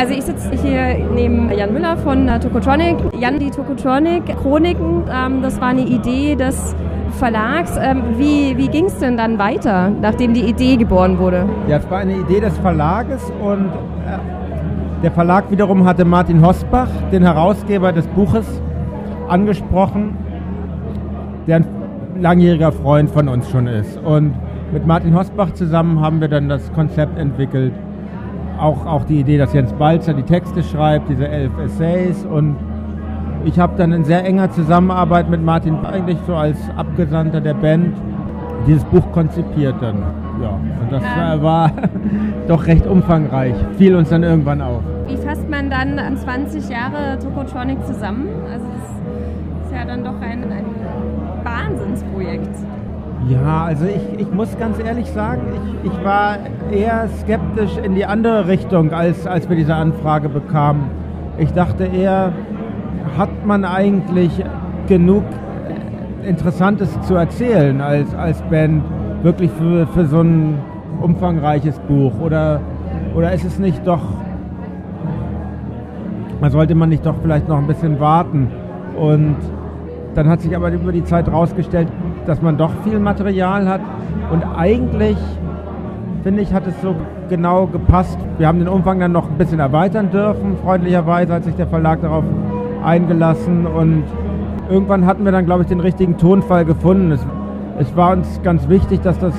Also ich sitze hier neben Jan Müller von äh, Tokotronic. Jan, die Tokotronic Chroniken, ähm, das war eine Idee des Verlags. Ähm, wie wie ging es denn dann weiter, nachdem die Idee geboren wurde? Ja, es war eine Idee des Verlages und äh, der Verlag wiederum hatte Martin Hosbach, den Herausgeber des Buches, angesprochen, der ein langjähriger Freund von uns schon ist. Und mit Martin Hosbach zusammen haben wir dann das Konzept entwickelt. Auch, auch die Idee, dass Jens Balzer die Texte schreibt, diese elf Essays. Und ich habe dann in sehr enger Zusammenarbeit mit Martin eigentlich so als Abgesandter der Band dieses Buch konzipiert dann. Ja, und das ähm. war doch recht umfangreich. Fiel uns dann irgendwann auf. Wie fasst man dann 20 Jahre Tokotronic zusammen? Also das ist ja dann doch ein, ein Wahnsinnsprojekt. Ja, also ich, ich muss ganz ehrlich sagen, ich, ich war eher skeptisch in die andere Richtung, als, als wir diese Anfrage bekamen. Ich dachte eher, hat man eigentlich genug Interessantes zu erzählen als, als Band, wirklich für, für so ein umfangreiches Buch? Oder, oder ist es nicht doch, sollte man nicht doch vielleicht noch ein bisschen warten? Und dann hat sich aber über die Zeit herausgestellt, dass man doch viel Material hat. Und eigentlich, finde ich, hat es so genau gepasst. Wir haben den Umfang dann noch ein bisschen erweitern dürfen, freundlicherweise hat sich der Verlag darauf eingelassen. Und irgendwann hatten wir dann, glaube ich, den richtigen Tonfall gefunden. Es, es war uns ganz wichtig, dass das,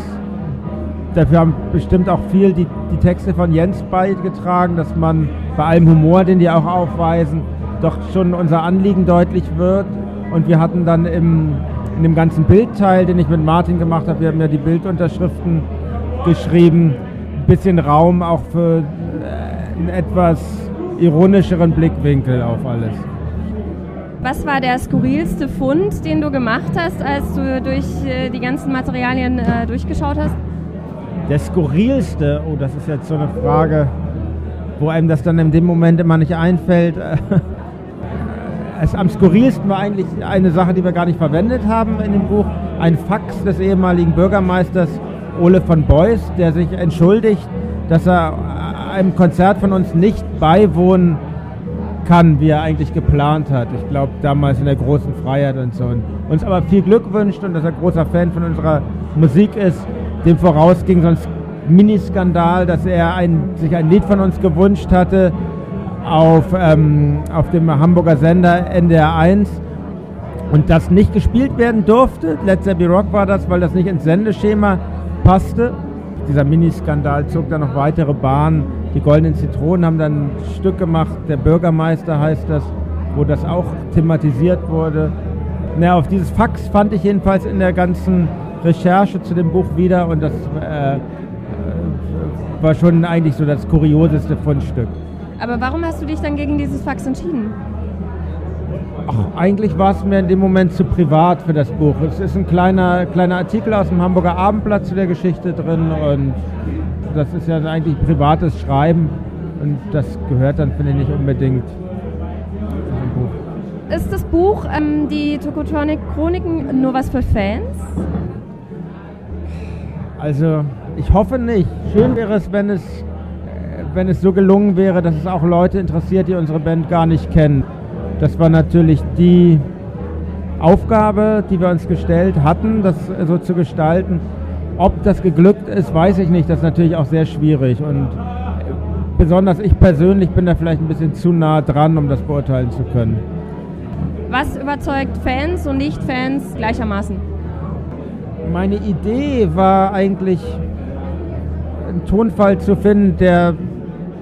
dafür haben bestimmt auch viel die, die Texte von Jens beigetragen, dass man bei allem Humor, den die auch aufweisen, doch schon unser Anliegen deutlich wird. Und wir hatten dann im, in dem ganzen Bildteil, den ich mit Martin gemacht habe, wir haben ja die Bildunterschriften geschrieben, ein bisschen Raum auch für äh, einen etwas ironischeren Blickwinkel auf alles. Was war der skurrilste Fund, den du gemacht hast, als du durch äh, die ganzen Materialien äh, durchgeschaut hast? Der skurrilste, oh, das ist jetzt so eine Frage, wo einem das dann in dem Moment immer nicht einfällt. es am skurrilsten war eigentlich eine Sache, die wir gar nicht verwendet haben in dem Buch. Ein Fax des ehemaligen Bürgermeisters Ole von Beuys, der sich entschuldigt, dass er einem Konzert von uns nicht beiwohnen kann, wie er eigentlich geplant hat. Ich glaube, damals in der großen Freiheit und so. Und uns aber viel Glück wünscht und dass er großer Fan von unserer Musik ist. Dem vorausging sonst Miniskandal, dass er ein, sich ein Lied von uns gewünscht hatte, auf, ähm, auf dem Hamburger Sender NDR 1 und das nicht gespielt werden durfte. Let's Be Rock war das, weil das nicht ins Sendeschema passte. Dieser Miniskandal zog dann noch weitere Bahnen. Die Goldenen Zitronen haben dann ein Stück gemacht, der Bürgermeister heißt das, wo das auch thematisiert wurde. Na, auf dieses Fax fand ich jedenfalls in der ganzen Recherche zu dem Buch wieder und das äh, äh war schon eigentlich so das kurioseste Fundstück. Aber warum hast du dich dann gegen dieses Fax entschieden? Ach, eigentlich war es mir in dem Moment zu privat für das Buch. Es ist ein kleiner, kleiner Artikel aus dem Hamburger Abendblatt zu der Geschichte drin und das ist ja eigentlich privates Schreiben und das gehört dann, finde ich, nicht unbedingt zum Buch. Ist das Buch, ähm, die Tokotronic Chroniken, nur was für Fans? Also, ich hoffe nicht. Schön wäre es, wenn es wenn es so gelungen wäre, dass es auch Leute interessiert, die unsere Band gar nicht kennen. Das war natürlich die Aufgabe, die wir uns gestellt hatten, das so zu gestalten. Ob das geglückt ist, weiß ich nicht. Das ist natürlich auch sehr schwierig. Und besonders ich persönlich bin da vielleicht ein bisschen zu nah dran, um das beurteilen zu können. Was überzeugt Fans und Nicht-Fans gleichermaßen? Meine Idee war eigentlich, einen Tonfall zu finden, der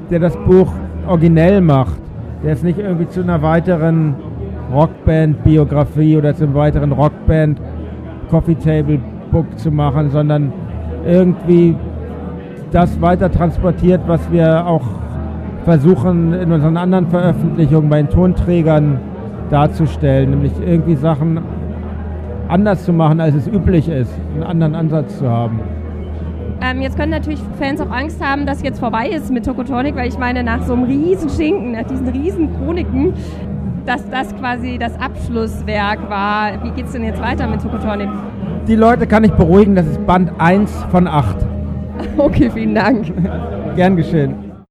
der das Buch originell macht, der es nicht irgendwie zu einer weiteren Rockband-Biografie oder zum weiteren Rockband-Coffee-Table-Book zu machen, sondern irgendwie das weiter transportiert, was wir auch versuchen in unseren anderen Veröffentlichungen bei den Tonträgern darzustellen, nämlich irgendwie Sachen anders zu machen, als es üblich ist, einen anderen Ansatz zu haben. Ähm, jetzt können natürlich Fans auch Angst haben, dass jetzt vorbei ist mit Tokotronic, weil ich meine, nach so einem riesen Schinken, nach diesen riesen Chroniken, dass das quasi das Abschlusswerk war. Wie geht es denn jetzt weiter mit Tokotronic? Die Leute kann ich beruhigen, das ist Band 1 von 8. Okay, vielen Dank. Gern geschehen.